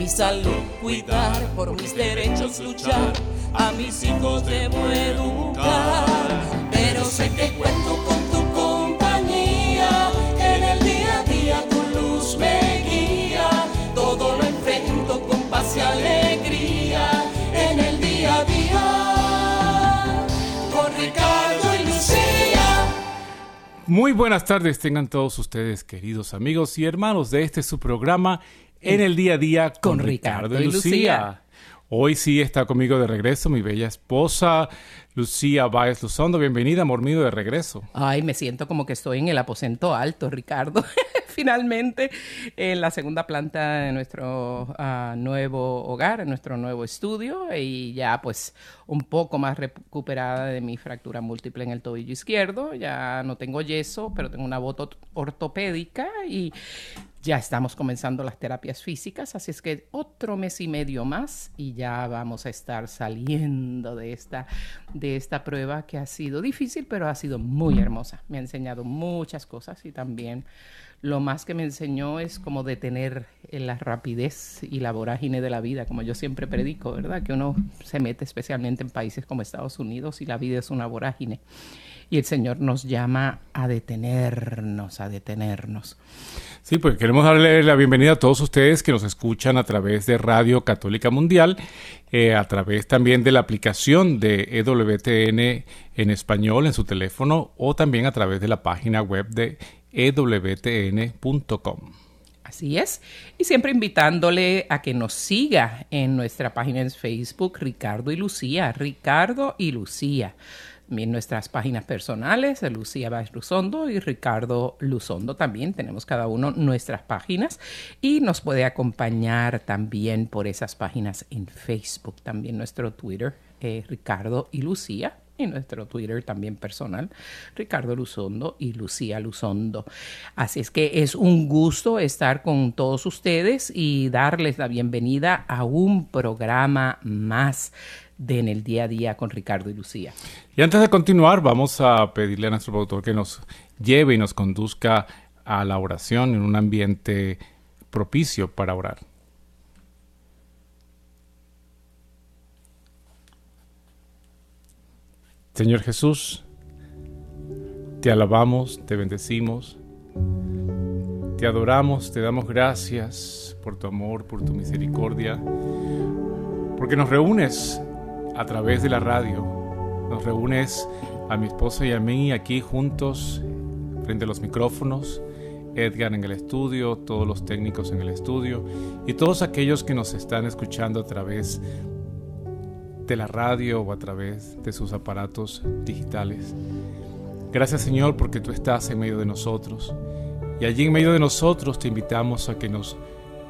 Mi salud cuidar, por mis derechos luchar, a mis hijos debo educar. Pero sé que cuento con tu compañía, en el día a día tu luz me guía. Todo lo enfrento con paz y alegría, en el día a día. Con Ricardo y Lucía. Muy buenas tardes tengan todos ustedes, queridos amigos y hermanos de este su programa En el Día a Día con, Con Ricardo Ricardo y Lucía. Lucía. Hoy sí está conmigo de regreso mi bella esposa, Lucía Báez Luzondo. Bienvenida, amor mío, de regreso. Ay, me siento como que estoy en el aposento alto, Ricardo. Finalmente, en la segunda planta de nuestro ah, nuevo hogar, en nuestro nuevo estudio, y ya pues un poco más recuperada de mi fractura múltiple en el tobillo izquierdo. Ya no tengo yeso, pero tengo una bota ortopédica y ya estamos comenzando las terapias físicas, así es que otro mes y medio más y ya vamos a estar saliendo de esta, de esta prueba que ha sido difícil, pero ha sido muy hermosa. Me ha enseñado muchas cosas y también lo más que me enseñó es como detener la rapidez y la vorágine de la vida, como yo siempre predico, ¿verdad? Que uno se mete especialmente en países como Estados Unidos y la vida es una vorágine. Y el Señor nos llama a detenernos, a detenernos. Sí, pues queremos darle la bienvenida a todos ustedes que nos escuchan a través de Radio Católica Mundial, eh, a través también de la aplicación de EWTN en español en su teléfono o también a través de la página web de ewtn.com. Así es. Y siempre invitándole a que nos siga en nuestra página en Facebook, Ricardo y Lucía. Ricardo y Lucía. También nuestras páginas personales, Lucía Báez Luzondo y Ricardo Luzondo también. Tenemos cada uno nuestras páginas y nos puede acompañar también por esas páginas en Facebook. También nuestro Twitter, eh, Ricardo y Lucía y nuestro Twitter también personal, Ricardo Luzondo y Lucía Luzondo. Así es que es un gusto estar con todos ustedes y darles la bienvenida a un programa más de En el Día a Día con Ricardo y Lucía. Y antes de continuar, vamos a pedirle a nuestro productor que nos lleve y nos conduzca a la oración en un ambiente propicio para orar. Señor Jesús, te alabamos, te bendecimos, te adoramos, te damos gracias por tu amor, por tu misericordia, porque nos reúnes a través de la radio, nos reúnes a mi esposa y a mí aquí juntos frente a los micrófonos, Edgar en el estudio, todos los técnicos en el estudio y todos aquellos que nos están escuchando a través de la radio o a través de sus aparatos digitales. Gracias Señor porque tú estás en medio de nosotros y allí en medio de nosotros te invitamos a que nos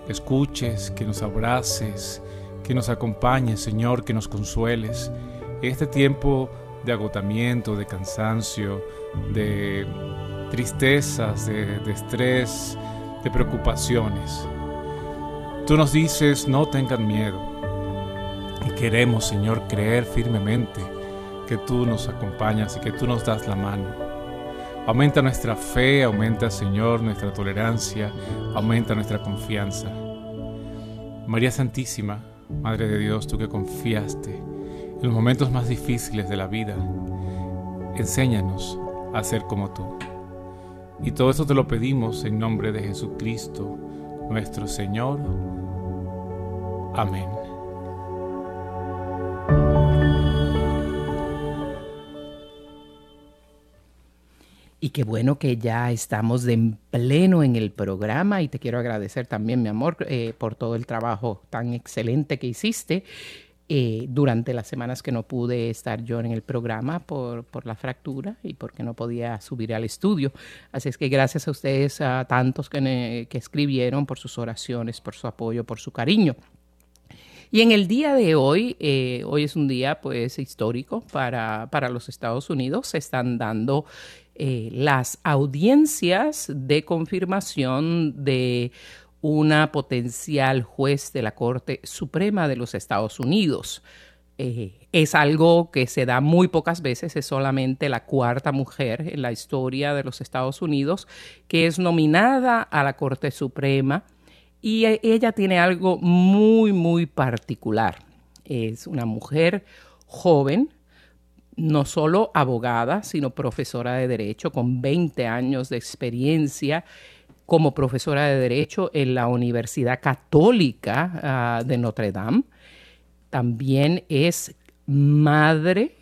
escuches, que nos abraces, que nos acompañes Señor, que nos consueles. Este tiempo de agotamiento, de cansancio, de tristezas, de, de estrés, de preocupaciones. Tú nos dices, no tengan miedo. Y queremos, Señor, creer firmemente que tú nos acompañas y que tú nos das la mano. Aumenta nuestra fe, aumenta, Señor, nuestra tolerancia, aumenta nuestra confianza. María Santísima, Madre de Dios, tú que confiaste en los momentos más difíciles de la vida, enséñanos a ser como tú. Y todo eso te lo pedimos en nombre de Jesucristo, nuestro Señor. Amén. Y qué bueno que ya estamos de en pleno en el programa y te quiero agradecer también, mi amor, eh, por todo el trabajo tan excelente que hiciste eh, durante las semanas que no pude estar yo en el programa por, por la fractura y porque no podía subir al estudio. Así es que gracias a ustedes, a tantos que, que escribieron por sus oraciones, por su apoyo, por su cariño. Y en el día de hoy, eh, hoy es un día pues histórico para, para los Estados Unidos, se están dando eh, las audiencias de confirmación de una potencial juez de la Corte Suprema de los Estados Unidos. Eh, es algo que se da muy pocas veces, es solamente la cuarta mujer en la historia de los Estados Unidos que es nominada a la Corte Suprema y e, ella tiene algo muy, muy particular. Es una mujer joven, no solo abogada, sino profesora de derecho con 20 años de experiencia como profesora de derecho en la Universidad Católica ah, de Notre Dame. También es madre,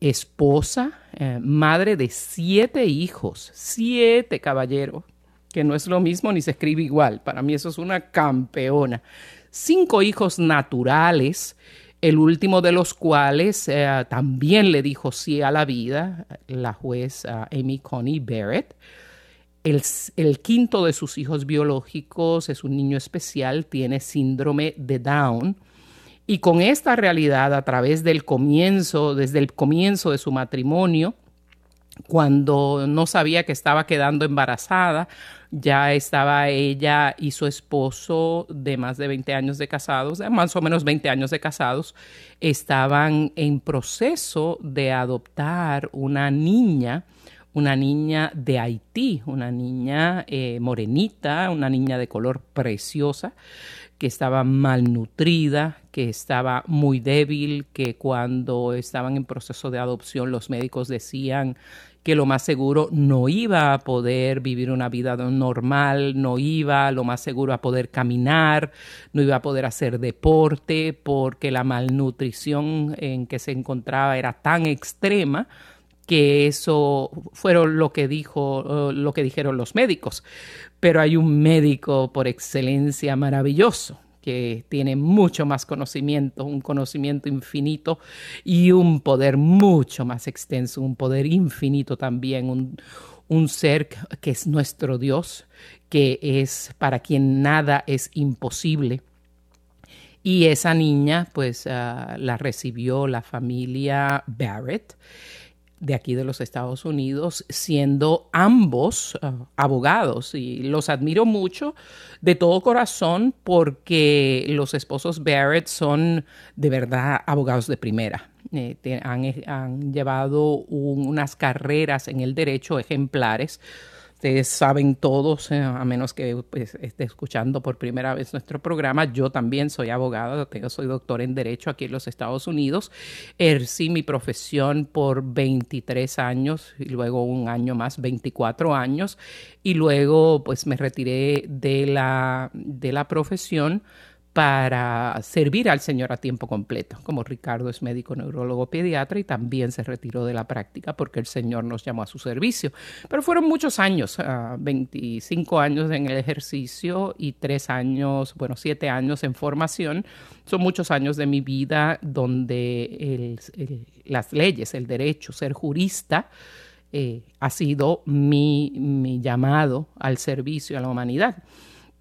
esposa, eh, madre de siete hijos, siete caballeros, que no es lo mismo ni se escribe igual. Para mí eso es una campeona. Cinco hijos naturales el último de los cuales eh, también le dijo sí a la vida, la jueza Amy Coney Barrett. El, quinto de sus hijos biológicos es un niño especial, tiene síndrome de Down. Y con esta realidad, a través del comienzo, desde el comienzo de su matrimonio, cuando no sabía que estaba quedando embarazada, ya estaba ella y su esposo de más de 20 años de casados, más o menos 20 años de casados, estaban en proceso de adoptar una niña, una niña de Haití, una niña eh, morenita, una niña de color preciosa, que estaba malnutrida, que estaba muy débil, que cuando estaban en proceso de adopción los médicos decían que lo más seguro no iba a poder vivir una vida normal, no iba lo más seguro a poder caminar, no iba a poder hacer deporte porque la malnutrición en que se encontraba era tan extrema que eso fueron lo que dijo lo que dijeron los médicos pero hay un médico por excelencia maravilloso que tiene mucho más conocimiento, un conocimiento infinito y un poder mucho más extenso, un poder infinito también, un, un ser que es nuestro Dios, que es para quien nada es imposible. Y esa niña, pues, uh, la recibió la familia Barrett de aquí de los Estados Unidos, siendo ambos uh, abogados. Y los admiro mucho de todo corazón porque los esposos Barrett son de verdad abogados de primera. Eh, han, llevado unas carreras en el derecho ejemplares ustedes saben todos, a menos que pues, esté escuchando por primera vez nuestro programa, yo también soy abogada, soy doctor en Derecho aquí en los Estados Unidos. Ejercí mi profesión por 23 años y luego un año más, 24 años, y luego pues me retiré de la, de la profesión para servir al Señor a tiempo completo. Como Ricardo es médico neurólogo pediatra y también se retiró de la práctica porque el Señor nos llamó a su servicio. Pero fueron muchos años, 25 ah, años en el ejercicio y 3 años, bueno, 7 años en formación. Son muchos años de mi vida donde las leyes, el derecho, ser jurista, eh, ha sido mi llamado al servicio a la humanidad.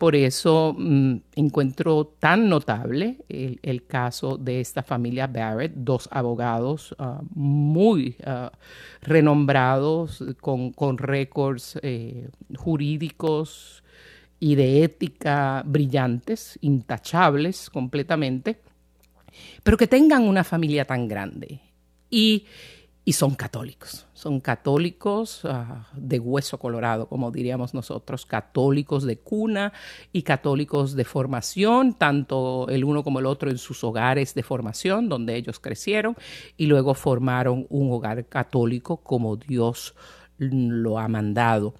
Por eso mm, encuentro tan notable el, caso de esta familia Barrett, dos abogados ah, muy ah, renombrados, con, récords eh, jurídicos y de ética brillantes, intachables completamente, pero que tengan una familia tan grande. Y y son católicos. Son católicos ah, de hueso colorado, como diríamos nosotros, católicos de cuna y católicos de formación, tanto el uno como el otro en sus hogares de formación, donde ellos crecieron, y luego formaron un hogar católico como Dios lo ha mandado.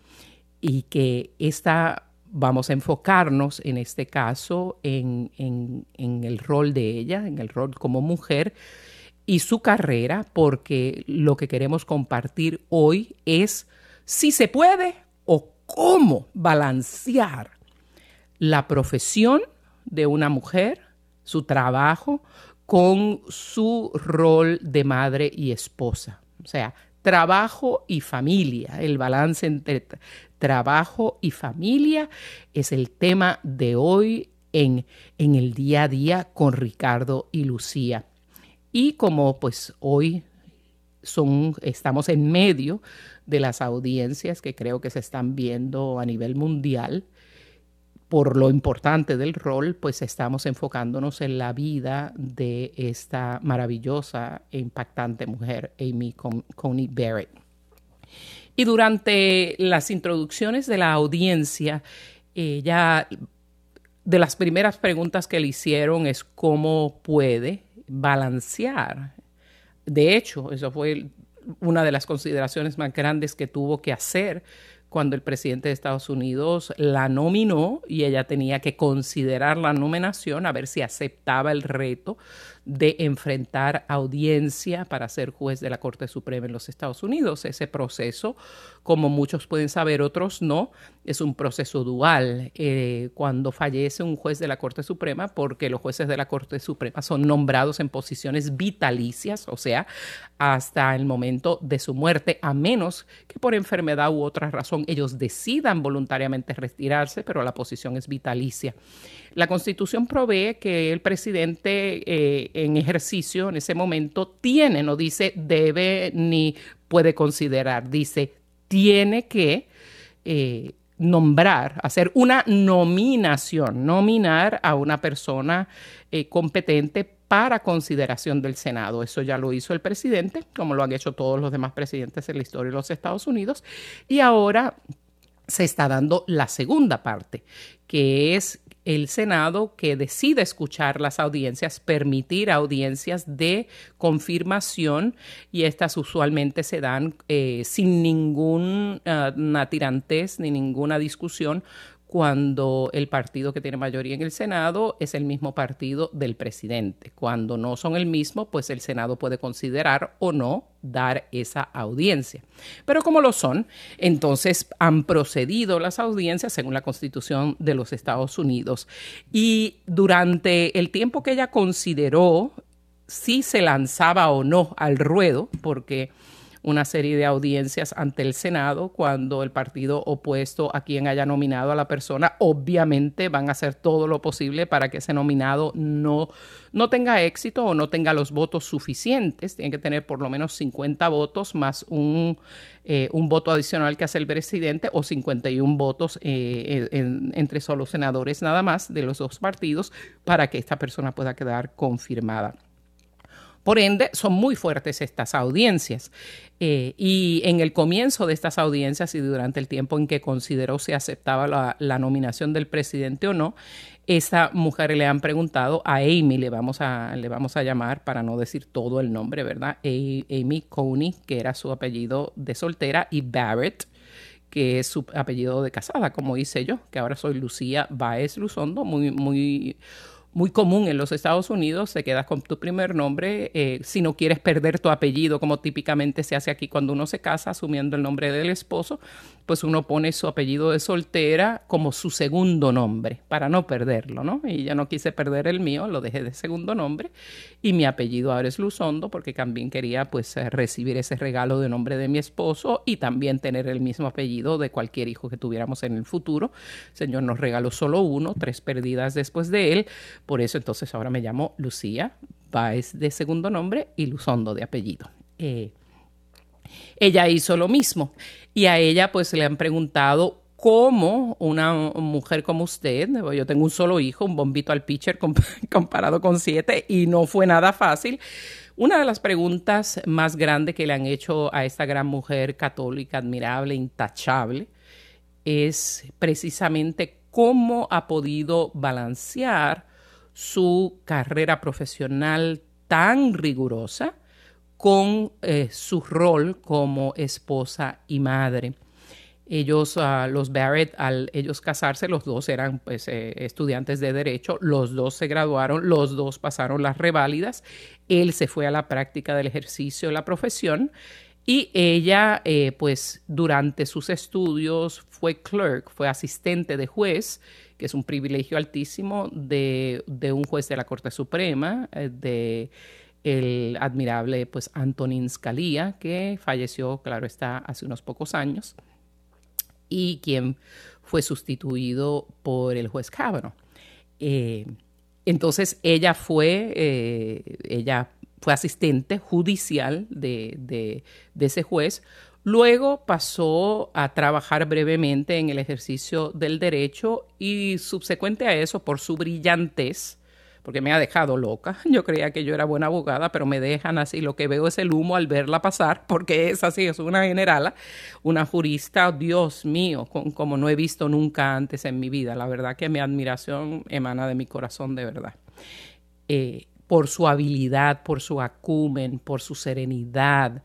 Y que esta vamos a enfocarnos en este caso en, en el rol de ella, en el rol como mujer, y su carrera, porque lo que queremos compartir hoy es si se puede o cómo balancear la profesión de una mujer, su trabajo, con su rol de madre y esposa. O sea, trabajo y familia, el balance entre trabajo y familia es el tema de hoy en, en el día a día con Ricardo y Lucía. Y como pues hoy son, estamos en medio de las audiencias que creo que se están viendo a nivel mundial, por lo importante del rol, pues estamos enfocándonos en la vida de esta maravillosa e impactante mujer, Amy Coney Barrett. Y durante las introducciones de la audiencia, ella, de las primeras preguntas que le hicieron es cómo puede balancear. De hecho, eso fue una de las consideraciones más grandes que tuvo que hacer cuando el presidente de Estados Unidos la nominó y ella tenía que considerar la nominación a ver si aceptaba el reto de enfrentar audiencia para ser juez de la Corte Suprema en los Estados Unidos. Ese proceso, como muchos pueden saber, otros no, es un proceso dual. Eh, cuando fallece un juez de la Corte Suprema, porque los jueces de la Corte Suprema son nombrados en posiciones vitalicias, o sea, hasta el momento de su muerte, a menos que por enfermedad u otra razón ellos decidan voluntariamente retirarse, pero la posición es vitalicia. La Constitución provee que el presidente eh, en ejercicio en ese momento tiene, no dice debe ni puede considerar, dice tiene que eh, nombrar, hacer una nominación, nominar a una persona eh, competente para consideración del Senado. Eso ya lo hizo el presidente, como lo han hecho todos los demás presidentes en la historia de los Estados Unidos. Y ahora se está dando la segunda parte, que es el Senado que decide escuchar las audiencias, permitir audiencias de confirmación y estas usualmente se dan eh, sin ninguna uh, tirantez ni ninguna discusión cuando el partido que tiene mayoría en el Senado es el mismo partido del presidente. Cuando no son el mismo, pues el Senado puede considerar o no dar esa audiencia. Pero como lo son, entonces han procedido las audiencias según la Constitución de los Estados Unidos. Y durante el tiempo que ella consideró si se lanzaba o no al ruedo, porque una serie de audiencias ante el Senado cuando el partido opuesto a quien haya nominado a la persona, obviamente van a hacer todo lo posible para que ese nominado no, no tenga éxito o no tenga los votos suficientes. Tiene que tener por lo menos 50 votos más un, eh, un voto adicional que hace el presidente o 51 votos eh, entre solo senadores nada más de los dos partidos para que esta persona pueda quedar confirmada. Por ende, son muy fuertes estas audiencias. Eh, y en el comienzo de estas audiencias y durante el tiempo en que consideró si aceptaba la, nominación del presidente o no, esa mujer le han preguntado a Amy, le vamos a, le vamos a llamar para no decir todo el nombre, ¿verdad? Amy Coney, que era su apellido de soltera, y Barrett, que es su apellido de casada, como hice yo, que ahora soy Lucía Baez Luzondo, muy, muy muy común en los Estados Unidos, te quedas con tu primer nombre eh, si no quieres perder tu apellido, como típicamente se hace aquí cuando uno se casa, asumiendo el nombre del esposo, pues uno pone su apellido de soltera como su segundo nombre, para no perderlo, ¿no? Y ya no quise perder el mío, lo dejé de segundo nombre, y mi apellido ahora es Luzondo, porque también quería pues eh, recibir ese regalo de nombre de mi esposo y también tener el mismo apellido de cualquier hijo que tuviéramos en el futuro. El Señor nos regaló solo uno, tres perdidas después de él, por eso entonces ahora me llamo Lucía Baez de segundo nombre y Luzondo de apellido. Eh, ella hizo lo mismo y a ella pues le han preguntado cómo una mujer como usted, yo tengo un solo hijo, un bombito al pitcher comparado con siete y no fue nada fácil. Una de las preguntas más grandes que le han hecho a esta gran mujer católica, admirable, intachable, es precisamente cómo ha podido balancear su carrera profesional tan rigurosa con eh, su rol como esposa y madre. Ellos, ah, los Barrett, al ellos casarse, los dos eran pues, eh, estudiantes de derecho, los dos se graduaron, los dos pasaron las reválidas, él se fue a la práctica del ejercicio de la profesión y ella, eh, pues durante sus estudios fue clerk, fue asistente de juez que es un privilegio altísimo de, un juez de la Corte Suprema, de el admirable pues Antonin Scalia, que falleció, claro está, hace unos pocos años, y quien fue sustituido por el juez Kavanaugh. Eh, entonces ella fue, eh, ella fue asistente judicial de, de, de, ese juez. Luego pasó a trabajar brevemente en el ejercicio del derecho y subsecuente a eso, por su brillantez, porque me ha dejado loca. Yo creía que yo era buena abogada, pero me dejan así. Lo que veo es el humo al verla pasar, porque es así, es una generala, una jurista, Dios mío, como no he visto nunca antes en mi vida. La verdad que mi admiración emana de mi corazón de verdad. Eh, por su habilidad, por su acumen, por su serenidad,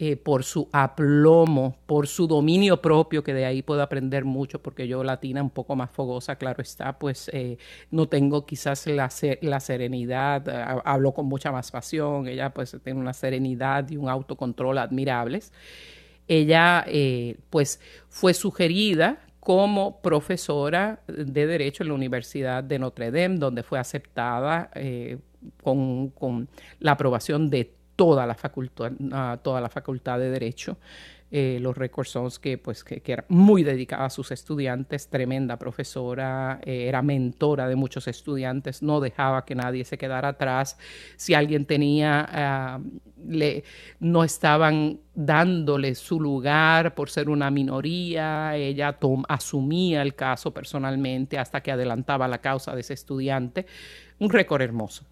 eh, por su aplomo, por su dominio propio, que de ahí puedo aprender mucho, porque yo latina un poco más fogosa, claro está, pues eh, no tengo quizás la, la serenidad, hablo con mucha más pasión, ella pues tiene una serenidad y un autocontrol admirables. Ella eh, pues fue sugerida como profesora de Derecho en la Universidad de Notre Dame, donde fue aceptada con, con, la aprobación de toda la facultad, toda la facultad de Derecho. Eh, los récords son que, pues, que, era muy dedicada a sus estudiantes, tremenda profesora, eh, era mentora de muchos estudiantes, no dejaba que nadie se quedara atrás. Si alguien tenía, uh, le, no estaban dándole su lugar por ser una minoría, ella tom, asumía el caso personalmente hasta que adelantaba la causa de ese estudiante. Un récord hermoso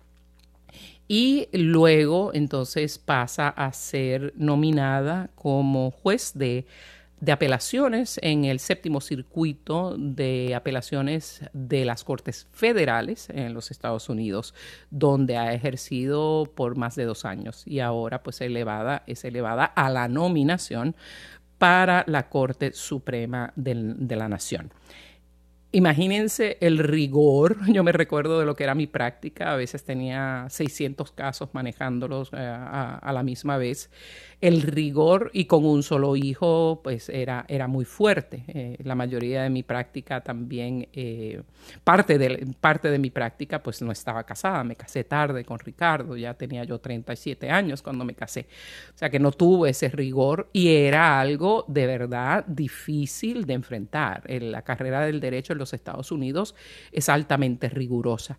y luego entonces pasa a ser nominada como juez de, de, apelaciones en el séptimo circuito de apelaciones de las Cortes Federales en los Estados Unidos, donde ha ejercido por más de dos años y ahora pues elevada, es elevada a la nominación para la Corte Suprema de, de la Nación. Imagínense el rigor. Yo me recuerdo de lo que era mi práctica. A veces tenía 600 casos manejándolos eh, a, a, la misma vez el rigor y con un solo hijo pues era, era muy fuerte. Eh, la mayoría de mi práctica también, eh, parte, de, parte de mi práctica pues no estaba casada, me casé tarde con Ricardo, ya tenía yo 37 años cuando me casé, o sea que no tuve ese rigor y era algo de verdad difícil de enfrentar. La carrera del derecho en los Estados Unidos es altamente rigurosa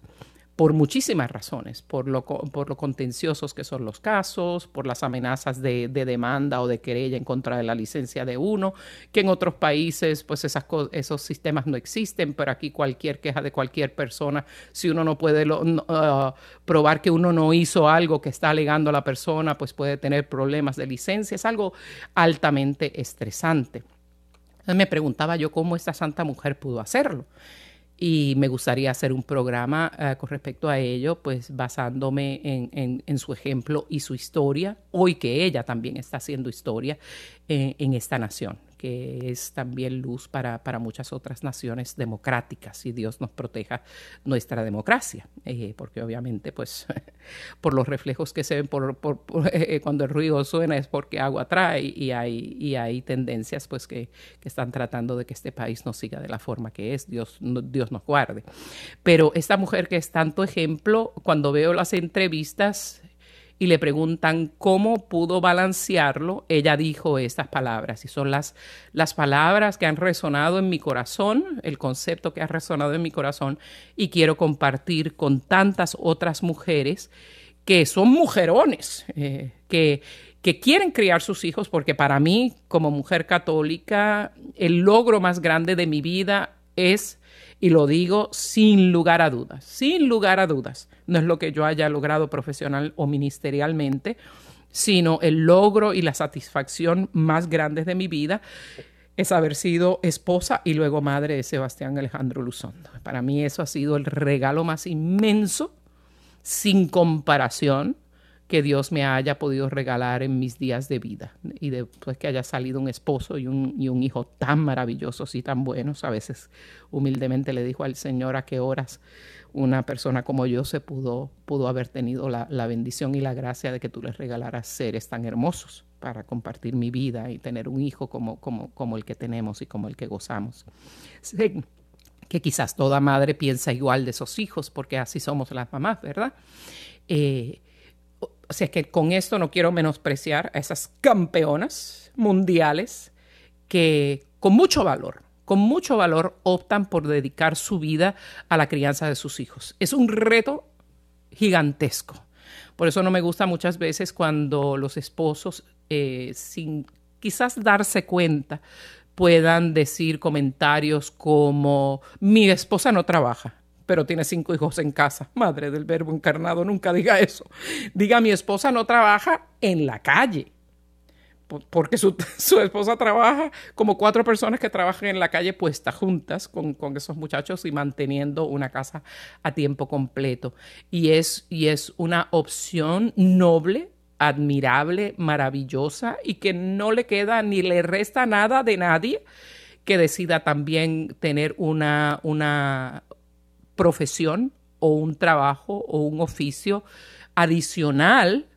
por muchísimas razones, por lo, por lo contenciosos que son los casos, por las amenazas de, de, demanda o de querella en contra de la licencia de uno, que en otros países pues esas esos sistemas no existen, pero aquí cualquier queja de cualquier persona, si uno no puede uh, probar que uno no hizo algo que está alegando la persona, pues puede tener problemas de licencia, es algo altamente estresante. Me preguntaba yo cómo esta santa mujer pudo hacerlo y me gustaría hacer un programa uh, con respecto a ello, pues basándome en, en, su ejemplo y su historia, hoy que ella también está haciendo historia en, en esta nación que es también luz para, para, muchas otras naciones democráticas y Dios nos proteja nuestra democracia, eh, porque obviamente pues por los reflejos que se ven por, eh, cuando el ruido suena es porque agua trae y hay, y hay tendencias pues que, que, están tratando de que este país no siga de la forma que es, Dios, Dios nos guarde. Pero esta mujer que es tanto ejemplo, cuando veo las entrevistas, y le preguntan cómo pudo balancearlo, ella dijo estas palabras, y son las, las palabras que han resonado en mi corazón, el concepto que ha resonado en mi corazón, y quiero compartir con tantas otras mujeres que son mujerones, eh, que, que quieren criar sus hijos, porque para mí, como mujer católica, el logro más grande de mi vida es y lo digo sin lugar a dudas, sin lugar a dudas. No es lo que yo haya logrado profesional o ministerialmente, sino el logro y la satisfacción más grandes de mi vida es haber sido esposa y luego madre de Sebastián Alejandro Luzondo. Para mí eso ha sido el regalo más inmenso, sin comparación, que Dios me haya podido regalar en mis días de vida. Y después que haya salido un esposo y un, y un hijo tan maravillosos y tan buenos, a veces humildemente le dijo al Señor a qué horas una persona como yo se pudo, pudo haber tenido la, la bendición y la gracia de que tú les regalaras seres tan hermosos para compartir mi vida y tener un hijo como, como, como el que tenemos y como el que gozamos. Sí, que quizás toda madre piensa igual de esos hijos, porque así somos las mamás, ¿verdad? Eh, o sea que con esto no quiero menospreciar a esas campeonas mundiales que con mucho valor, con mucho valor optan por dedicar su vida a la crianza de sus hijos. Es un reto gigantesco. Por eso no me gusta muchas veces cuando los esposos, eh, sin quizás darse cuenta, puedan decir comentarios como mi esposa no trabaja, pero tiene cinco hijos en casa. Madre del verbo encarnado, nunca diga eso. Diga mi esposa no trabaja en la calle porque su, esposa trabaja como cuatro personas que trabajan en la calle puestas juntas con, esos muchachos y manteniendo una casa a tiempo completo. Y es, y es una opción noble, admirable, maravillosa y que no le queda ni le resta nada de nadie que decida también tener una, una profesión o un trabajo o un oficio adicional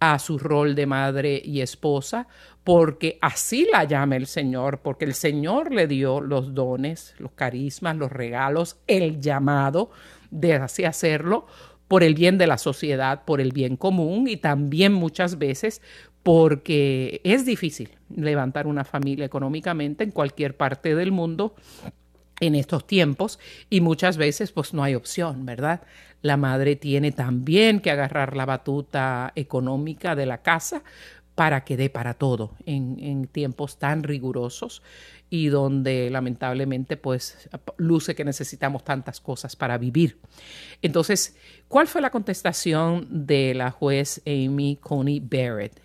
a su rol de madre y esposa, porque así la llama el Señor, porque el Señor le dio los dones, los carismas, los regalos, el llamado de así hacerlo por el bien de la sociedad, por el bien común y también muchas veces porque es difícil levantar una familia económicamente en cualquier parte del mundo en estos tiempos y muchas veces pues no hay opción, ¿verdad? La madre tiene también que agarrar la batuta económica de la casa para que dé para todo en, tiempos tan rigurosos y donde lamentablemente pues luce que necesitamos tantas cosas para vivir. Entonces, ¿cuál fue la contestación de la juez Amy Coney Barrett?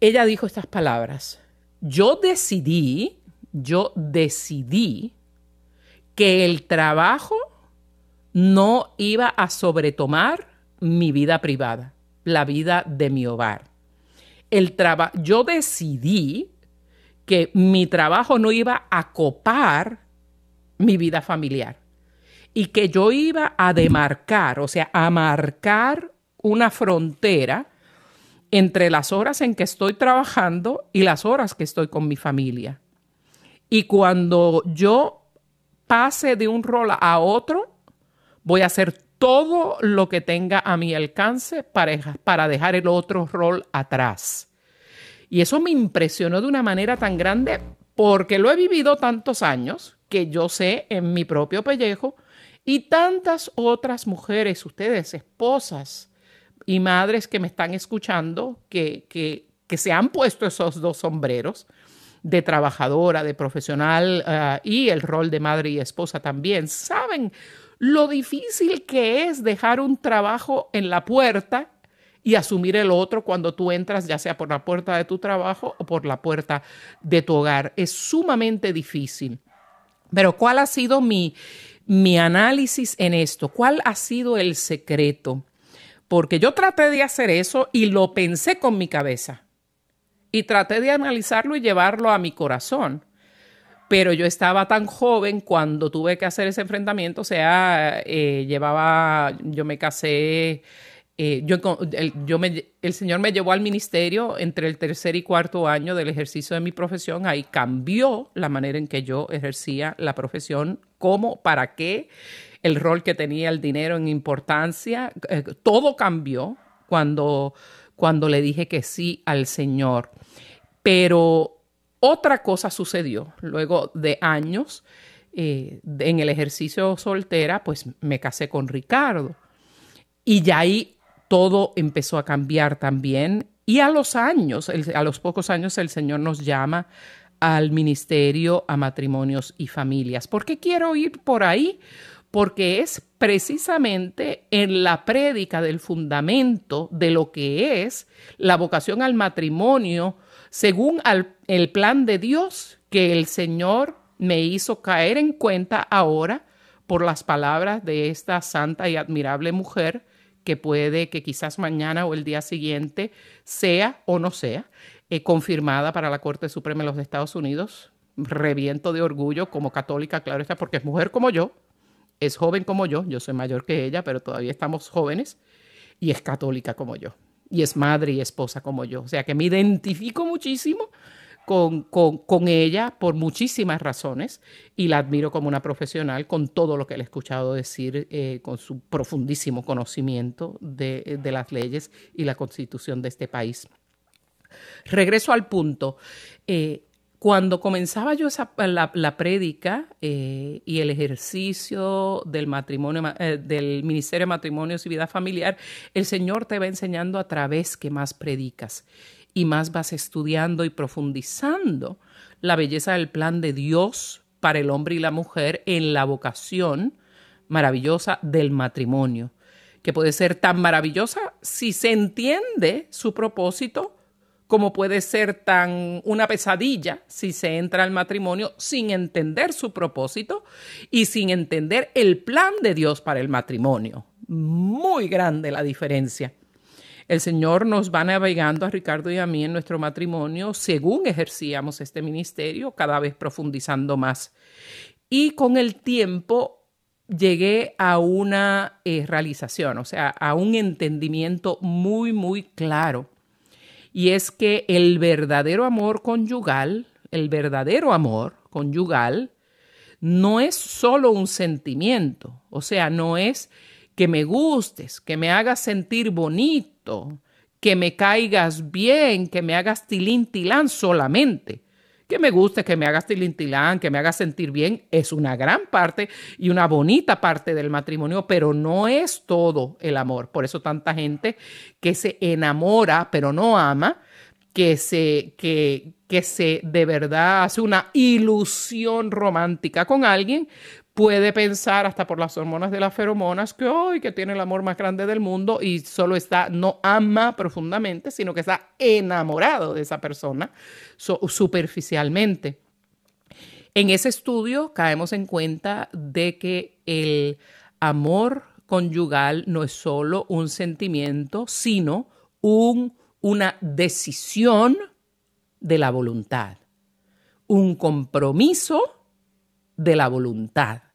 Ella dijo estas palabras, yo decidí, yo decidí que el trabajo no iba a sobretomar mi vida privada, la vida de mi hogar. El yo decidí que mi trabajo no iba a copar mi vida familiar y que yo iba a demarcar, o sea, a marcar una frontera entre las horas en que estoy trabajando y las horas que estoy con mi familia. Y cuando yo pase de un rol a otro, Voy a hacer todo lo que tenga a mi alcance para, para dejar el otro rol atrás. Y eso me impresionó de una manera tan grande porque lo he vivido tantos años que yo sé en mi propio pellejo y tantas otras mujeres, ustedes, esposas y madres que me están escuchando, que, que, se han puesto esos dos sombreros de trabajadora, de profesional ah, y el rol de madre y esposa también, saben lo difícil que es dejar un trabajo en la puerta y asumir el otro cuando tú entras, ya sea por la puerta de tu trabajo o por la puerta de tu hogar. Es sumamente difícil. Pero ¿cuál ha sido mi, mi análisis en esto? ¿Cuál ha sido el secreto? Porque yo traté de hacer eso y lo pensé con mi cabeza. Y traté de analizarlo y llevarlo a mi corazón pero yo estaba tan joven cuando tuve que hacer ese enfrentamiento, o sea, eh, llevaba, yo me casé, eh, yo, el, Señor me llevó al ministerio entre el tercer y cuarto año del ejercicio de mi profesión, ahí cambió la manera en que yo ejercía la profesión, cómo, para qué, el rol que tenía el dinero en importancia, eh, todo cambió cuando, cuando le dije que sí al Señor. Pero otra cosa sucedió luego de años eh, en el ejercicio soltera, pues me casé con Ricardo. Y ya ahí todo empezó a cambiar también. Y a los años, a los pocos años, el Señor nos llama al ministerio a matrimonios y familias. ¿Por qué quiero ir por ahí? Porque es precisamente en la prédica del fundamento de lo que es la vocación al matrimonio según el plan de Dios que el Señor me hizo caer en cuenta ahora por las palabras de esta santa y admirable mujer que puede que quizás mañana o el día siguiente sea o no sea eh, confirmada para la Corte Suprema de los Estados Unidos. Reviento de orgullo como católica, claro está, porque es mujer como yo, es joven como yo, yo soy mayor que ella, pero todavía estamos jóvenes, y es católica como yo y es madre y esposa como yo. O sea que me identifico muchísimo con, con, ella por muchísimas razones y la admiro como una profesional con todo lo que le he escuchado decir, eh, con su profundísimo conocimiento de, de, las leyes y la constitución de este país. Regreso al punto. Eh, Cuando comenzaba yo esa, la, la prédica eh, y el ejercicio del matrimonio, eh, del Ministerio de Matrimonios y Vida Familiar, el Señor te va enseñando a través que más predicas y más vas estudiando y profundizando la belleza del plan de Dios para el hombre y la mujer en la vocación maravillosa del matrimonio, que puede ser tan maravillosa si se entiende su propósito como puede ser tan una pesadilla si se entra al matrimonio sin entender su propósito y sin entender el plan de Dios para el matrimonio. Muy grande la diferencia. El Señor nos va navegando a Ricardo y a mí en nuestro matrimonio según ejercíamos este ministerio, cada vez profundizando más. Y con el tiempo llegué a una eh, realización, o sea, a un entendimiento muy, muy claro y es que el verdadero amor conyugal, el verdadero amor conyugal, no es solo un sentimiento, o sea, no es que me gustes, que me hagas sentir bonito, que me caigas bien, que me hagas tilintilán solamente que me guste, que me hagas tilintilán, que me hagas sentir bien, es una gran parte y una bonita parte del matrimonio, pero no es todo el amor. Por eso tanta gente que se enamora, pero no ama, que se, que, que se de verdad hace una ilusión romántica con alguien, puede pensar hasta por las hormonas de las feromonas que hoy que tiene el amor más grande del mundo y solo está no ama profundamente, sino que está enamorado de esa persona superficialmente. En ese estudio caemos en cuenta de que el amor conyugal no es solo un sentimiento, sino un, una decisión de la voluntad, un compromiso de la voluntad.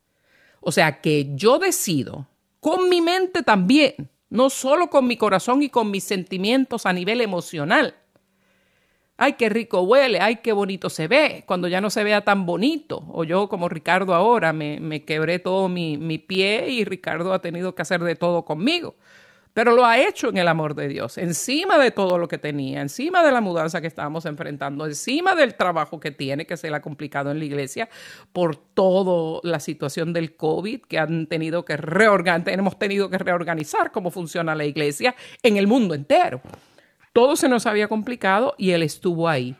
O sea que yo decido con mi mente también, no solo con mi corazón y con mis sentimientos a nivel emocional. Ay, qué rico huele, ay, qué bonito se ve, cuando ya no se vea tan bonito. O yo, como Ricardo ahora, me, me quebré todo mi, mi pie y Ricardo ha tenido que hacer de todo conmigo pero lo ha hecho en el amor de Dios, encima de todo lo que tenía, encima de la mudanza que estábamos enfrentando, encima del trabajo que tiene, que se le ha complicado en la iglesia por toda la situación del COVID, que han tenido que reorganizar, hemos tenido que reorganizar cómo funciona la iglesia en el mundo entero. Todo se nos había complicado y él estuvo ahí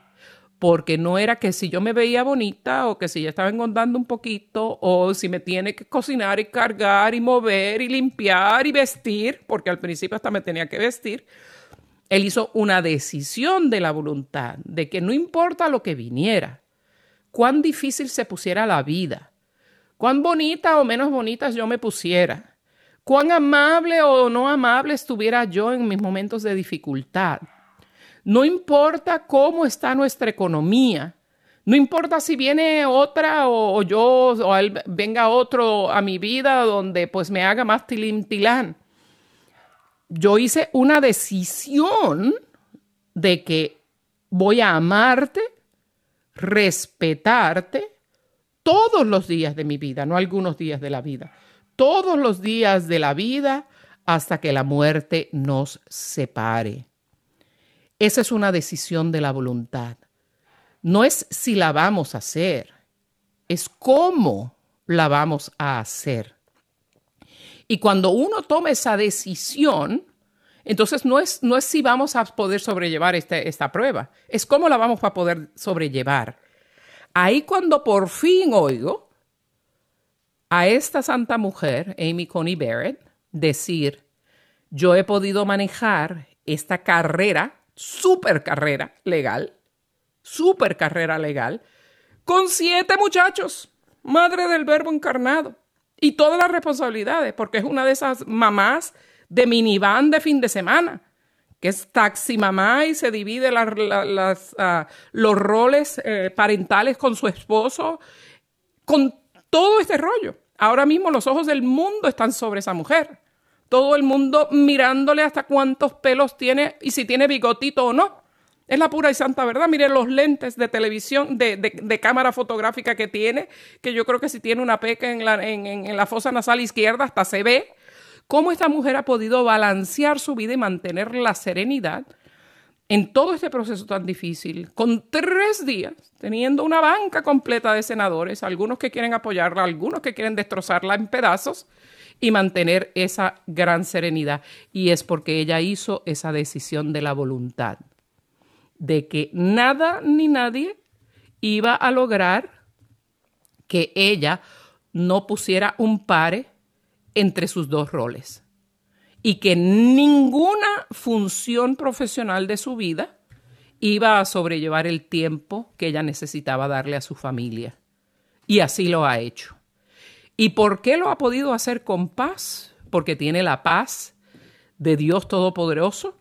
porque no era que si yo me veía bonita o que si ya estaba engordando un poquito o si me tiene que cocinar y cargar y mover y limpiar y vestir, porque al principio hasta me tenía que vestir, él hizo una decisión de la voluntad, de que no importa lo que viniera, cuán difícil se pusiera la vida, cuán bonita o menos bonita yo me pusiera, cuán amable o no amable estuviera yo en mis momentos de dificultad no importa cómo está nuestra economía, no importa si viene otra o, yo o venga otro a mi vida donde pues me haga más tilintilán. Yo hice una decisión de que voy a amarte, respetarte todos los días de mi vida, no algunos días de la vida, todos los días de la vida hasta que la muerte nos separe. Esa es una decisión de la voluntad. No es si la vamos a hacer, es cómo la vamos a hacer. Y cuando uno toma esa decisión, entonces no es, no es si vamos a poder sobrellevar este, esta prueba, es cómo la vamos a poder sobrellevar. Ahí cuando por fin oigo a esta santa mujer, Amy Coney Barrett, decir, yo he podido manejar esta carrera super carrera legal, super carrera legal, con siete muchachos, madre del verbo encarnado, y todas las responsabilidades, porque es una de esas mamás de minivan de fin de semana, que es taxi mamá y se divide las, ah, los roles eh, parentales con su esposo, con todo este rollo. Ahora mismo los ojos del mundo están sobre esa mujer todo el mundo mirándole hasta cuántos pelos tiene y si tiene bigotito o no. Es la pura y santa verdad. Miren los lentes de televisión, de, cámara fotográfica que tiene, que yo creo que si tiene una peca en la, en la fosa nasal izquierda hasta se ve. Cómo esta mujer ha podido balancear su vida y mantener la serenidad en todo este proceso tan difícil, con tres días, teniendo una banca completa de senadores, algunos que quieren apoyarla, algunos que quieren destrozarla en pedazos, y mantener esa gran serenidad. Y es porque ella hizo esa decisión de la voluntad, de que nada ni nadie iba a lograr que ella no pusiera un pare entre sus dos roles y que ninguna función profesional de su vida iba a sobrellevar el tiempo que ella necesitaba darle a su familia. Y así lo ha hecho. ¿Y por qué lo ha podido hacer con paz? Porque tiene la paz de Dios Todopoderoso,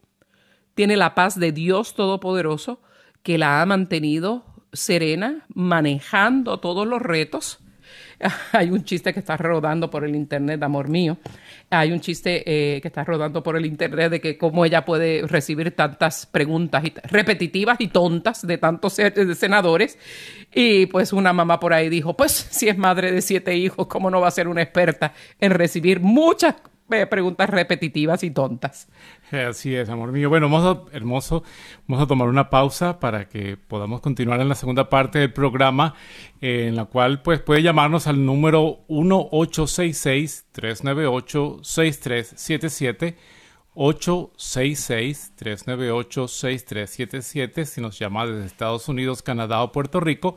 tiene la paz de Dios Todopoderoso que la ha mantenido serena, manejando todos los retos. Hay un chiste que está rodando por el internet, amor mío. Hay un chiste eh, que está rodando por el internet de que cómo ella puede recibir tantas preguntas repetitivas y tontas de tantos senadores. Y pues una mamá por ahí dijo, pues si es madre de siete hijos, ¿cómo no va a ser una experta en recibir muchas eh, preguntas repetitivas y tontas. Así es, amor mío. Bueno, vamos a, hermoso, vamos a tomar una pausa para que podamos continuar en la segunda parte del programa, eh, en la cual pues puede llamarnos al número 1866-398-6377. 866-398-6377 si nos llama desde Estados Unidos, Canadá o Puerto Rico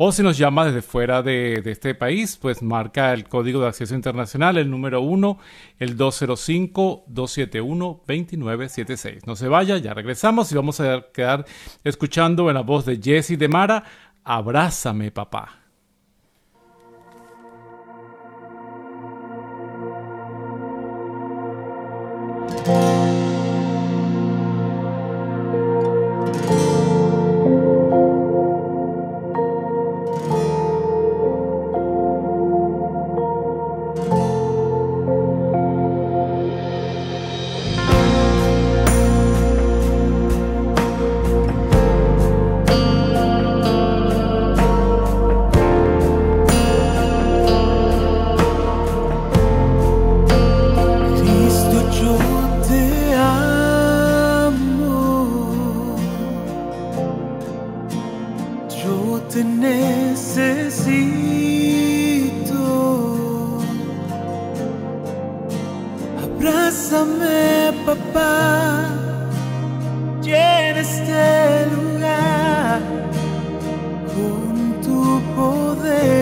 o si nos llama desde fuera de, este país, pues marca el código de acceso internacional, el número 1, el 205-271-2976. No se vaya, ya regresamos y vamos a quedar escuchando en la voz de Jesse de Mara, Abrázame papá. Música there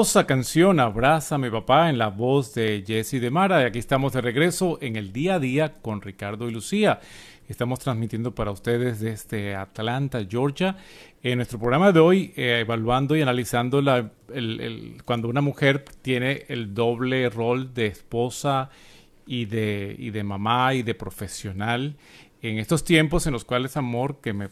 hermosa canción Abrázame papá en la voz de Jesse de Mara. Y aquí estamos de regreso en el día a día con Ricardo y Lucía. Estamos transmitiendo para ustedes desde Atlanta, Georgia. En nuestro programa de hoy, eh, evaluando y analizando la, cuando una mujer tiene el doble rol de esposa y de, y de mamá y de profesional. En estos tiempos en los cuales, amor, que me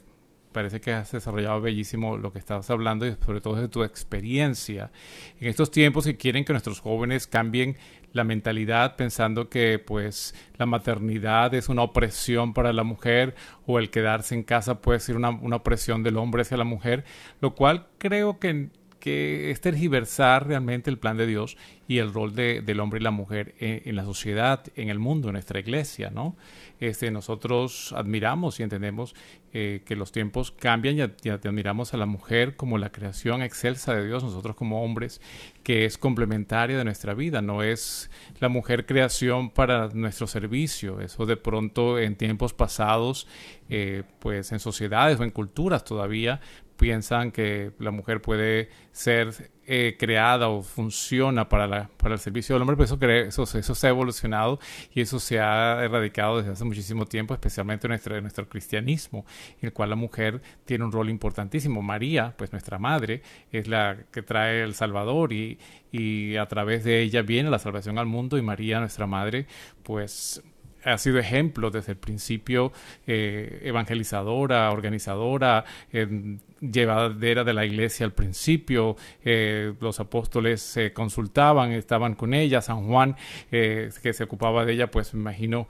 parece que has desarrollado bellísimo lo que estabas hablando y sobre todo de tu experiencia. En estos tiempos que quieren que nuestros jóvenes cambien la mentalidad pensando que pues la maternidad es una opresión para la mujer o el quedarse en casa puede ser una, una opresión del hombre hacia la mujer, lo cual creo que que es tergiversar realmente el plan de Dios y el rol de, del hombre y la mujer en, la sociedad, en el mundo, en nuestra iglesia, ¿no? Este, nosotros admiramos y entendemos eh, que los tiempos cambian y, admiramos a la mujer como la creación excelsa de Dios, nosotros como hombres, que es complementaria de nuestra vida, no es la mujer creación para nuestro servicio, eso de pronto en tiempos pasados, eh, pues en sociedades o en culturas todavía, piensan que la mujer puede ser eh, creada o funciona para, la, para el servicio del hombre, pero eso, eso, eso, se ha evolucionado y eso se ha erradicado desde hace muchísimo tiempo, especialmente en nuestro, nuestro cristianismo, en el cual la mujer tiene un rol importantísimo. María, pues nuestra madre, es la que trae el Salvador y, y a través de ella viene la salvación al mundo y María, nuestra madre, pues ha sido ejemplo desde el principio, eh, evangelizadora, organizadora, llevadera de la iglesia al principio. Eh, los apóstoles se consultaban, estaban con ella. San Juan, eh, que se ocupaba de ella, pues me imagino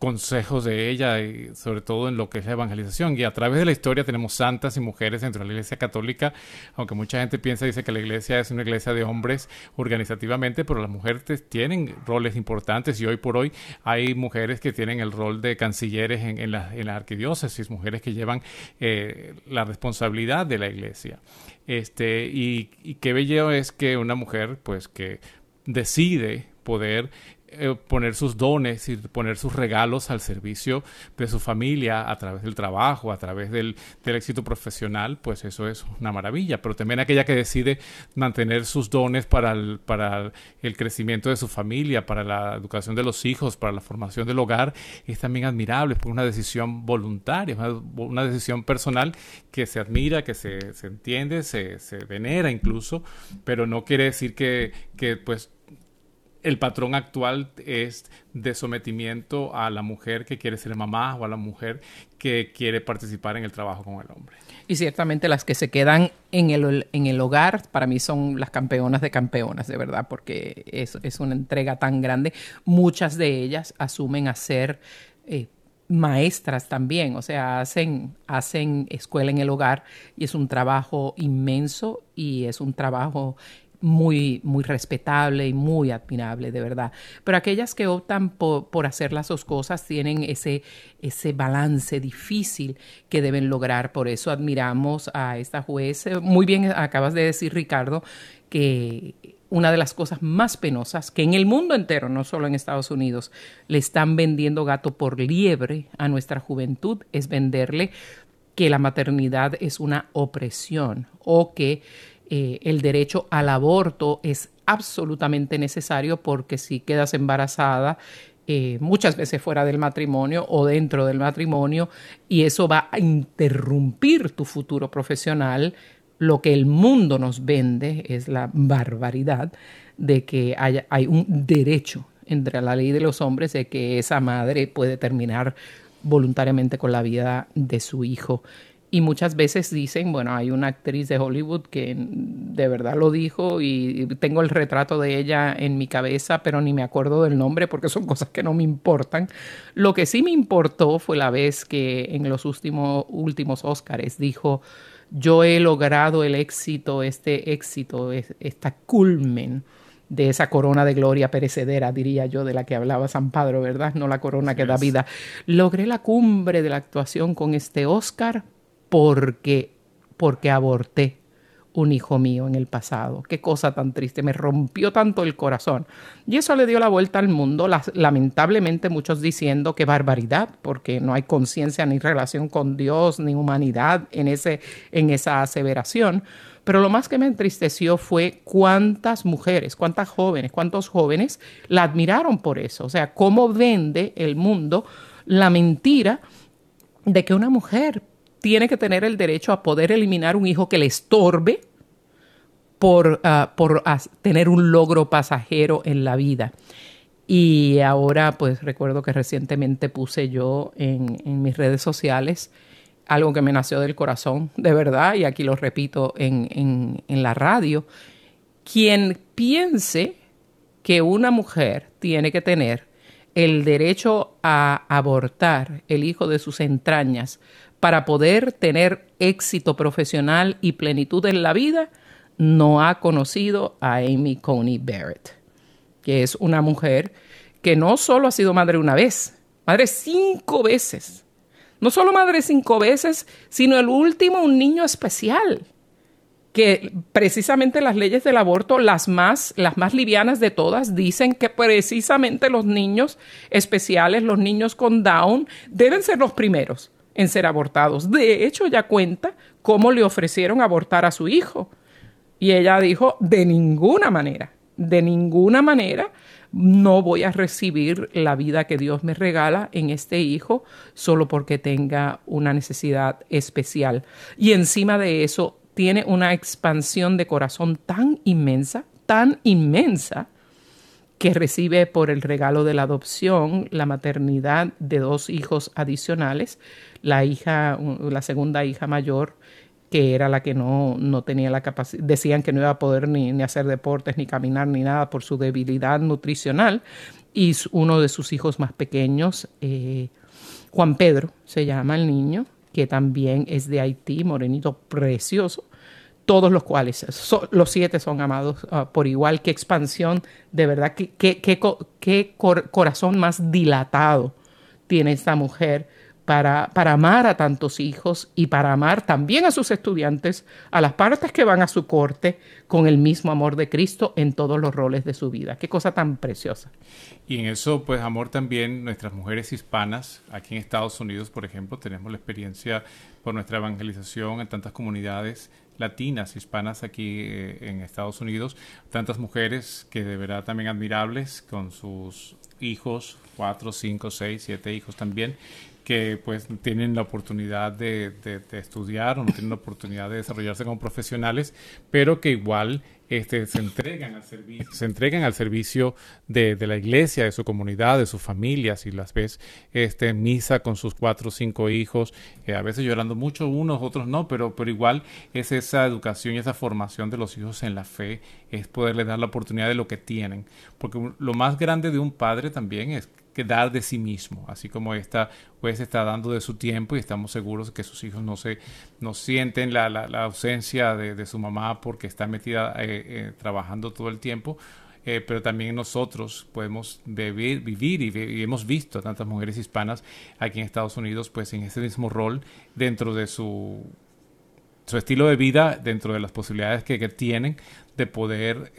consejos de ella, y sobre todo en lo que es la evangelización. Y a través de la historia tenemos santas y mujeres dentro de la Iglesia Católica, aunque mucha gente piensa, dice que la Iglesia es una iglesia de hombres organizativamente, pero las mujeres tienen roles importantes y hoy por hoy hay mujeres que tienen el rol de cancilleres en, la, en la, arquidiócesis, mujeres que llevan eh, la responsabilidad de la Iglesia. Este, y, y qué bello es que una mujer, pues que decide poder eh, poner sus dones y poner sus regalos al servicio de su familia a través del trabajo, a través del, éxito profesional, pues eso es una maravilla. Pero también aquella que decide mantener sus dones para el, crecimiento de su familia, para la educación de los hijos, para la formación del hogar, es también admirable, es una decisión voluntaria, una, decisión personal que se admira, que se, entiende, se, se venera incluso, pero no quiere decir que pues el patrón actual es de sometimiento a la mujer que quiere ser mamá o a la mujer que quiere participar en el trabajo con el hombre. Y ciertamente las que se quedan en el, en el hogar, para mí son las campeonas de campeonas, de verdad, porque es, es una entrega tan grande. Muchas de ellas asumen a ser eh, maestras también, o sea, hacen, hacen escuela en el hogar y es un trabajo inmenso y es un trabajo muy, muy respetable y muy admirable, de verdad. Pero aquellas que optan por, hacer las dos cosas tienen ese, ese balance difícil que deben lograr. Por eso admiramos a esta juez. Muy bien, acabas de decir, Ricardo, que una de las cosas más penosas que en el mundo entero, no solo en Estados Unidos, le están vendiendo gato por liebre a nuestra juventud es venderle que la maternidad es una opresión o que eh, el derecho al aborto es absolutamente necesario porque si quedas embarazada, eh, muchas veces fuera del matrimonio o dentro del matrimonio, y eso va a interrumpir tu futuro profesional, lo que el mundo nos vende es la barbaridad de que haya, hay un derecho entre la ley de los hombres de que esa madre puede terminar voluntariamente con la vida de su hijo. Y muchas veces dicen, bueno, hay una actriz de Hollywood que de verdad lo dijo y tengo el retrato de ella en mi cabeza, pero ni me acuerdo del nombre porque son cosas que no me importan. Lo que sí me importó fue la vez que en los últimos, últimos Óscares dijo, yo he logrado el éxito, este éxito, esta culmen de esa corona de gloria perecedera, diría yo, de la que hablaba San Padre, ¿verdad? No la corona que da vida. Logré la cumbre de la actuación con este Oscar porque, porque aborté un hijo mío en el pasado. Qué cosa tan triste, me rompió tanto el corazón. Y eso le dio la vuelta al mundo, lamentablemente muchos diciendo que barbaridad, porque no hay conciencia ni relación con Dios ni humanidad en, ese, en esa aseveración. Pero lo más que me entristeció fue cuántas mujeres, cuántas jóvenes, cuántos jóvenes la admiraron por eso. O sea, cómo vende el mundo la mentira de que una mujer tiene que tener el derecho a poder eliminar un hijo que le estorbe por, ah, por tener un logro pasajero en la vida. Y ahora, pues recuerdo que recientemente puse yo en, mis redes sociales algo que me nació del corazón, de verdad, y aquí lo repito en, en la radio. Quien piense que una mujer tiene que tener el derecho a abortar el hijo de sus entrañas para poder tener éxito profesional y plenitud en la vida, no ha conocido a Amy Coney Barrett, que es una mujer que no solo ha sido madre una vez, madre cinco veces. No solo madre cinco veces, sino el último un niño especial que precisamente las leyes del aborto, las más, las más livianas de todas, dicen que precisamente los niños especiales, los niños con Down, deben ser los primeros en ser abortados. De hecho, ella cuenta cómo le ofrecieron abortar a su hijo. Y ella dijo, de ninguna manera, de ninguna manera no voy a recibir la vida que Dios me regala en este hijo solo porque tenga una necesidad especial. Y encima de eso, tiene una expansión de corazón tan inmensa, tan inmensa, que recibe por el regalo de la adopción la maternidad de dos hijos adicionales, la hija, la segunda hija mayor, que era la que no, no tenía la capacidad, decían que no iba a poder ni, ni, hacer deportes, ni caminar, ni nada por su debilidad nutricional, y uno de sus hijos más pequeños, eh, Juan Pedro, se llama el niño, que también es de Haití, morenito precioso, todos los cuales, los siete son amados ah, por igual. Qué expansión, de verdad, qué, qué, qué, corazón más dilatado tiene esta mujer para, amar a tantos hijos y para amar también a sus estudiantes, a las partes que van a su corte, con el mismo amor de Cristo en todos los roles de su vida. Qué cosa tan preciosa. Y en eso, pues, amor también, nuestras mujeres hispanas, aquí en Estados Unidos, por ejemplo, tenemos la experiencia por nuestra evangelización en tantas comunidades latinas, hispanas aquí eh, en Estados Unidos, tantas mujeres que de verdad también admirables con sus hijos, cuatro, cinco, seis, siete hijos también, que pues tienen la oportunidad de, estudiar o no tienen la oportunidad de desarrollarse como profesionales, pero que igual este, se, entregan al servicio, se entregan al servicio de, la iglesia, de su comunidad, de sus familias, y las ves este, en misa con sus cuatro o cinco hijos, eh, a veces llorando mucho unos, otros no, pero, pero igual es esa educación y esa formación de los hijos en la fe, es poderles dar la oportunidad de lo que tienen, porque lo más grande de un padre también es dar de sí mismo, así como esta pues está dando de su tiempo y estamos seguros que sus hijos no se no sienten la, la, ausencia de, su mamá porque está metida eh, eh, trabajando todo el tiempo. Eh, pero también nosotros podemos vivir, vivir y, hemos visto a tantas mujeres hispanas aquí en Estados Unidos pues en ese mismo rol dentro de su, su estilo de vida, dentro de las posibilidades que, que tienen de poder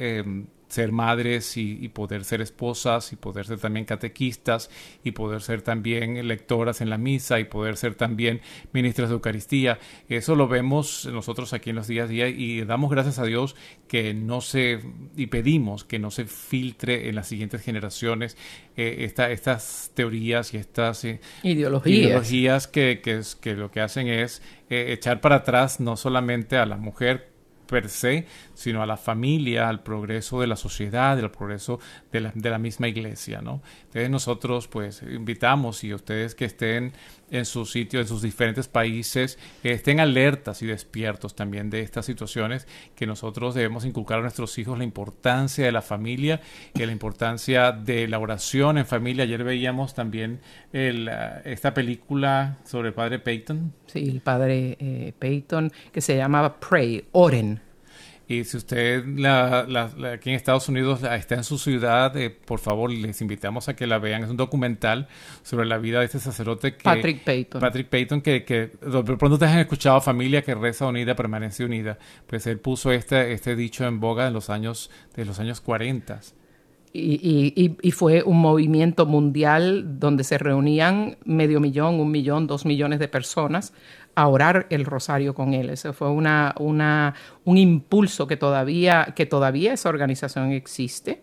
ser madres y, poder ser esposas y poder ser también catequistas y poder ser también lectoras en la misa y poder ser también ministras de Eucaristía. Eso lo vemos nosotros aquí en los días a día y damos gracias a Dios que no se y pedimos que no se filtre en las siguientes generaciones eh, estas teorías y estas eh, ideologías, que, que, lo que hacen es eh, echar para atrás no solamente a la mujer per se, sino a la familia, al progreso de la sociedad, al progreso de la, de la misma iglesia, ¿no? Entonces nosotros pues invitamos y ustedes que estén en su sitio, en sus diferentes países, estén alertas y despiertos también de estas situaciones que nosotros debemos inculcar a nuestros hijos la importancia de la familia y la importancia de la oración en familia. Ayer veíamos también el, esta película sobre el padre Peyton. Sí, el padre eh, Peyton, que se llamaba Pray, Oren Y si usted aquí en Estados Unidos está en su ciudad, eh, por favor, les invitamos a que la vean. Es un documental sobre la vida de este sacerdote que... Patrick Payton. Patrick Payton, que, que pronto ustedes han escuchado familia que reza unida, permanece unida. Pues él puso este, este dicho en boga en los años, de los años 40. Y, y, fue un movimiento mundial donde se reunían medio millón, un millón, dos millones de personas a orar el rosario con él. Ese fue una, una, un impulso que todavía, que todavía esa organización existe.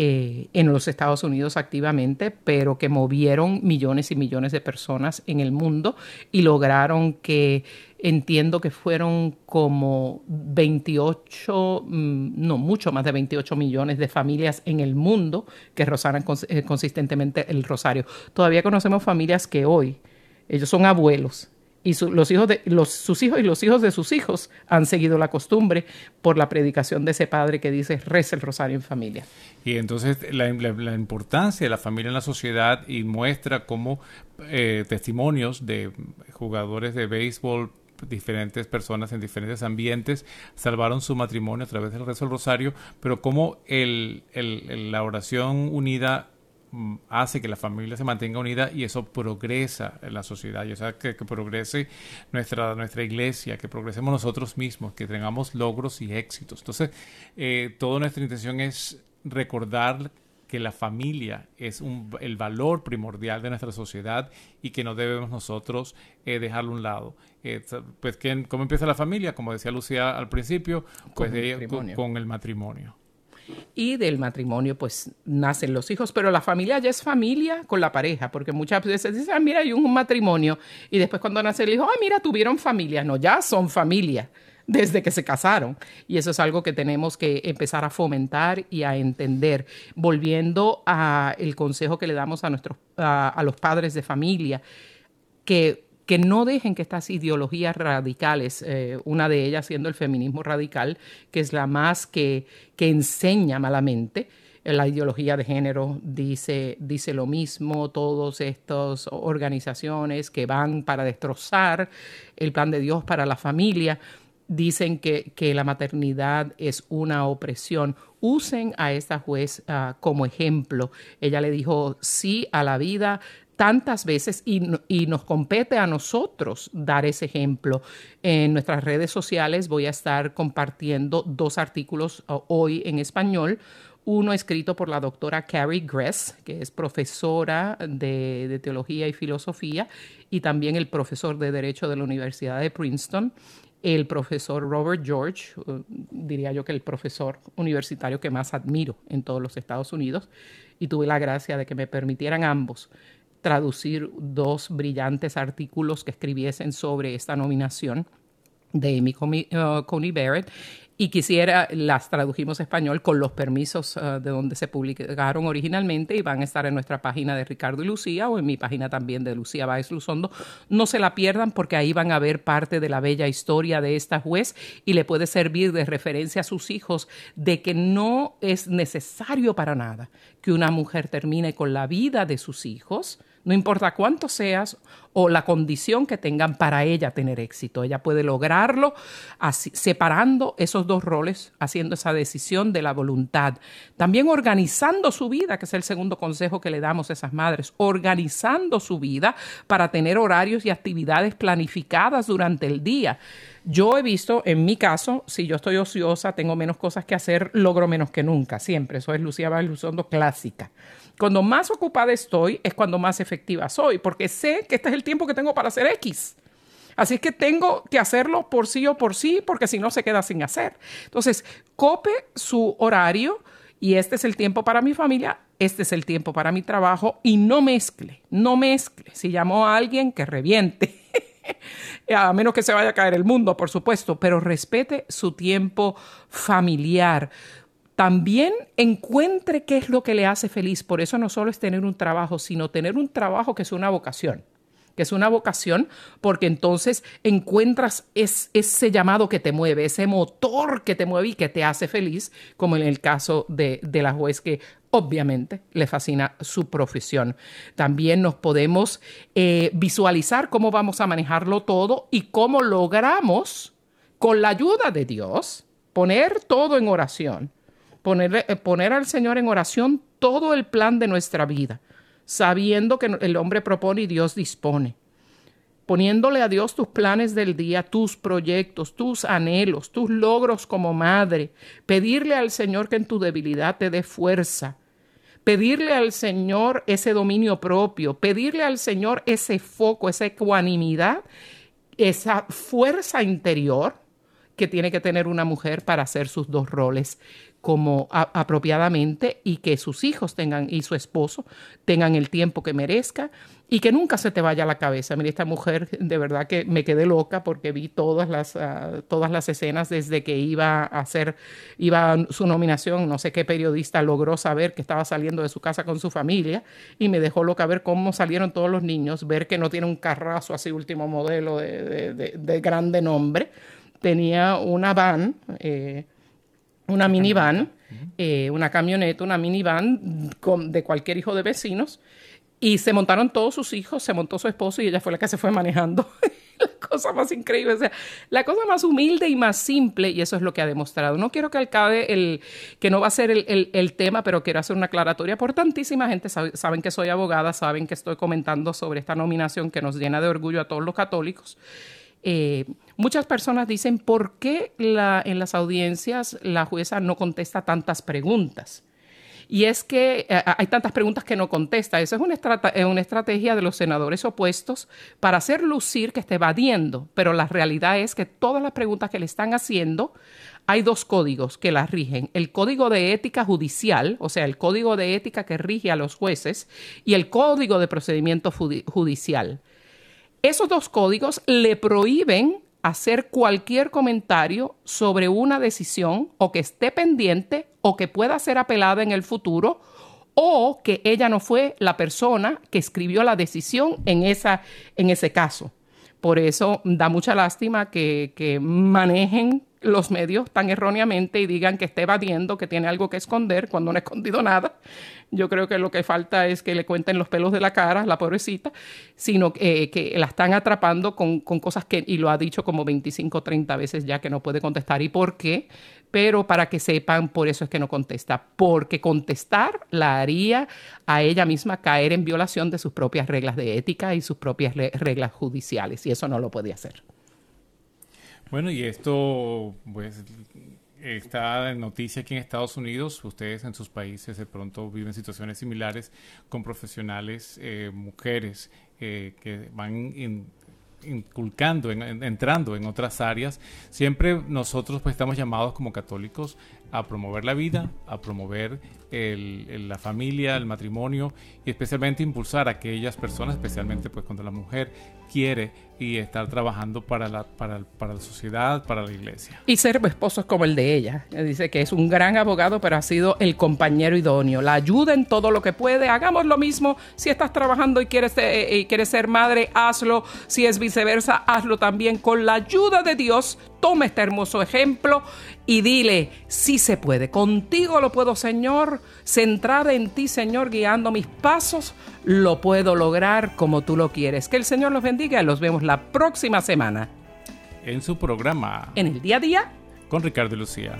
Eh, en los Estados Unidos activamente, pero que movieron millones y millones de personas en el mundo y lograron que entiendo que fueron como 28, mm, no, mucho más de 28 millones de familias en el mundo que rozaran eh, consistentemente el rosario. Todavía conocemos familias que hoy, ellos son abuelos y los hijos de los, sus hijos y los hijos de sus hijos han seguido la costumbre por la predicación de ese padre que dice reza el rosario en familia. Y entonces la, importancia de la familia en la sociedad y muestra cómo eh, testimonios de jugadores de béisbol diferentes personas en diferentes ambientes salvaron su matrimonio a través del rezo del rosario, pero cómo el, la oración unida Mm, hace que la familia se mantenga unida y eso progresa en la sociedad, y o sea, que, progrese nuestra, nuestra iglesia, que progresemos nosotros mismos, que tengamos logros y éxitos. Entonces, eh, toda nuestra intención es recordar que la familia es un, el valor primordial de nuestra sociedad y que no debemos nosotros eh, dejarlo a un lado. Eh, pues, ¿cómo empieza la familia? Como decía Lucía al principio, pues con el matrimonio y del matrimonio pues nacen los hijos, pero la familia ya es familia con la pareja, porque muchas veces dicen, ah, mira, hay un matrimonio y después cuando nace el hijo, ah, mira, tuvieron familia, no, ya son familia desde que se casaron. Y eso es algo que tenemos que empezar a fomentar y a entender. Volviendo a el consejo que le damos a nuestros a los padres de familia, que que no dejen que estas ideologías radicales, eh, una de ellas siendo el feminismo radical, que es la más que, que enseña malamente, eh, la ideología de género dice, dice lo mismo, todas estas organizaciones que van para destrozar el plan de Dios para la familia, dicen que, que la maternidad es una opresión. Usen a esta juez ah, como ejemplo. Ella le dijo sí a la vida, tantas veces y, nos compete a nosotros dar ese ejemplo. En nuestras redes sociales voy a estar compartiendo dos artículos uh, hoy en español. Uno escrito por la doctora Carrie Gress, que es profesora de, de teología y filosofía, y también el profesor de Derecho de la Universidad de Princeton el profesor Robert George, uh, diría yo que el profesor universitario que más admiro en todos los Estados Unidos, y tuve la gracia de que me permitieran ambos traducir dos brillantes artículos que escribiesen sobre esta nominación de Amy Coney Barrett y quisiera, las tradujimos español con los permisos uh, de donde se publicaron originalmente y van a estar en nuestra página de Ricardo y Lucía o en mi página también de Lucía Báez Luzondo. No se la pierdan porque ahí van a ver parte de la bella historia de esta juez y le puede servir de referencia a sus hijos de que no es necesario para nada que una mujer termine con la vida de sus hijos no importa cuánto seas o la condición que tengan para ella tener éxito. Ella puede lograrlo separando esos dos roles, haciendo esa decisión de la voluntad. También organizando su vida, que es el segundo consejo que le damos a esas madres, organizando su vida para tener horarios y actividades planificadas durante el día. Yo he visto, en mi caso, si yo estoy ociosa, tengo menos cosas que hacer, logro menos que nunca, siempre. Eso es Lucía Baluzondo clásica. Cuando más ocupada estoy es cuando más efectiva soy, porque sé que este es el tiempo que tengo para hacer X. Así es que tengo que hacerlo por sí o por sí, porque si no se queda sin hacer. Entonces, cope su horario y este es el tiempo para mi familia, este es el tiempo para mi trabajo y no mezcle, no mezcle. Si llamó a alguien, que reviente. a menos que se vaya a caer el mundo, por supuesto, pero respete su tiempo familiar también encuentre qué es lo que le hace feliz. Por eso no solo es tener un trabajo, sino tener un trabajo que es una vocación que es una vocación, porque entonces encuentras ese llamado que te mueve, ese motor que te mueve y que te hace feliz, como en el caso de, la juez que obviamente le fascina su profesión. También nos podemos eh, visualizar cómo vamos a manejarlo todo y cómo logramos, con la ayuda de Dios, poner todo en oración, poner, eh, poner al Señor en oración todo el plan de nuestra vida, sabiendo que el hombre propone y Dios dispone. Poniéndole a Dios tus planes del día, tus proyectos, tus anhelos, tus logros como madre, pedirle al Señor que en tu debilidad te dé fuerza, pedirle al Señor ese dominio propio, pedirle al Señor ese foco, esa ecuanimidad, esa fuerza interior que tiene que tener una mujer para hacer sus dos roles como apropiadamente y que sus hijos tengan y su esposo tengan el tiempo que merezca y que nunca se te vaya a la cabeza. Mira, esta mujer de verdad que me quedé loca porque vi todas las, ah, todas las escenas desde que iba a hacer, iba su nominación, no sé qué periodista logró saber que estaba saliendo de su casa con su familia y me dejó loca ver cómo salieron todos los niños, ver que no tiene un carrazo así último modelo de, de, grande nombre, tenía una van. Eh, una minivan, eh, una camioneta, una minivan de cualquier hijo de vecinos. Y se montaron todos sus hijos, se montó su esposo y ella fue la que se fue manejando. la cosa más increíble, o sea, la cosa más humilde y más simple, y eso es lo que ha demostrado. No quiero que acabe el, que no va a ser el, el, tema, pero quiero hacer una aclaratoria por tantísima gente. saben que soy abogada, saben que estoy comentando sobre esta nominación que nos llena de orgullo a todos los católicos. Eh, muchas personas dicen, ¿por qué en las audiencias la jueza no contesta tantas preguntas? Y es que eh, hay tantas preguntas que no contesta. Esa es una, una, estrategia de los senadores opuestos para hacer lucir que está evadiendo, pero la realidad es que todas las preguntas que le están haciendo, hay dos códigos que las rigen. El código de ética judicial, o sea, el código de ética que rige a los jueces, y el código de procedimiento judicial. Esos dos códigos le prohíben hacer cualquier comentario sobre una decisión o que esté pendiente o que pueda ser apelada en el futuro o que ella no fue la persona que escribió la decisión en, esa, en ese caso. Por eso da mucha lástima que, que manejen los medios tan erróneamente y digan que está evadiendo, que tiene algo que esconder cuando no ha escondido nada. Yo creo que lo que falta es que le cuenten los pelos de la cara, la pobrecita, sino que, que la están atrapando con, con, cosas que, y lo ha dicho como 25 o 30 veces ya que no puede contestar. ¿Y por qué? Pero para que sepan, por eso es que no contesta, porque contestar la haría a ella misma caer en violación de sus propias reglas de ética y sus propias reglas judiciales, y eso no lo puede hacer. Bueno, y esto, pues, está en noticia aquí en Estados Unidos. Ustedes en sus países de pronto viven situaciones similares con profesionales, eh, mujeres eh, que van inculcando, entrando en otras áreas. Siempre nosotros pues estamos llamados como católicos a promover la vida, a promover la familia, el matrimonio y especialmente impulsar a aquellas personas, especialmente pues cuando la mujer quiere y estar trabajando para la, para, para la sociedad, para la iglesia. Y ser esposos como el de ella. Dice que es un gran abogado, pero ha sido el compañero idóneo. La ayuda en todo lo que puede. Hagamos lo mismo. Si estás trabajando y quieres, eh, y quieres ser madre, hazlo. Si es viceversa, hazlo también. Con la ayuda de Dios, toma este hermoso ejemplo y dile, sí se puede. Contigo lo puedo, Señor. Centrada en ti, Señor, guiando mis pasos, lo puedo lograr como tú lo quieres. Que el Señor los bendiga. Los vemos la próxima semana. En su programa. En el día a día. Con Ricardo y Lucía.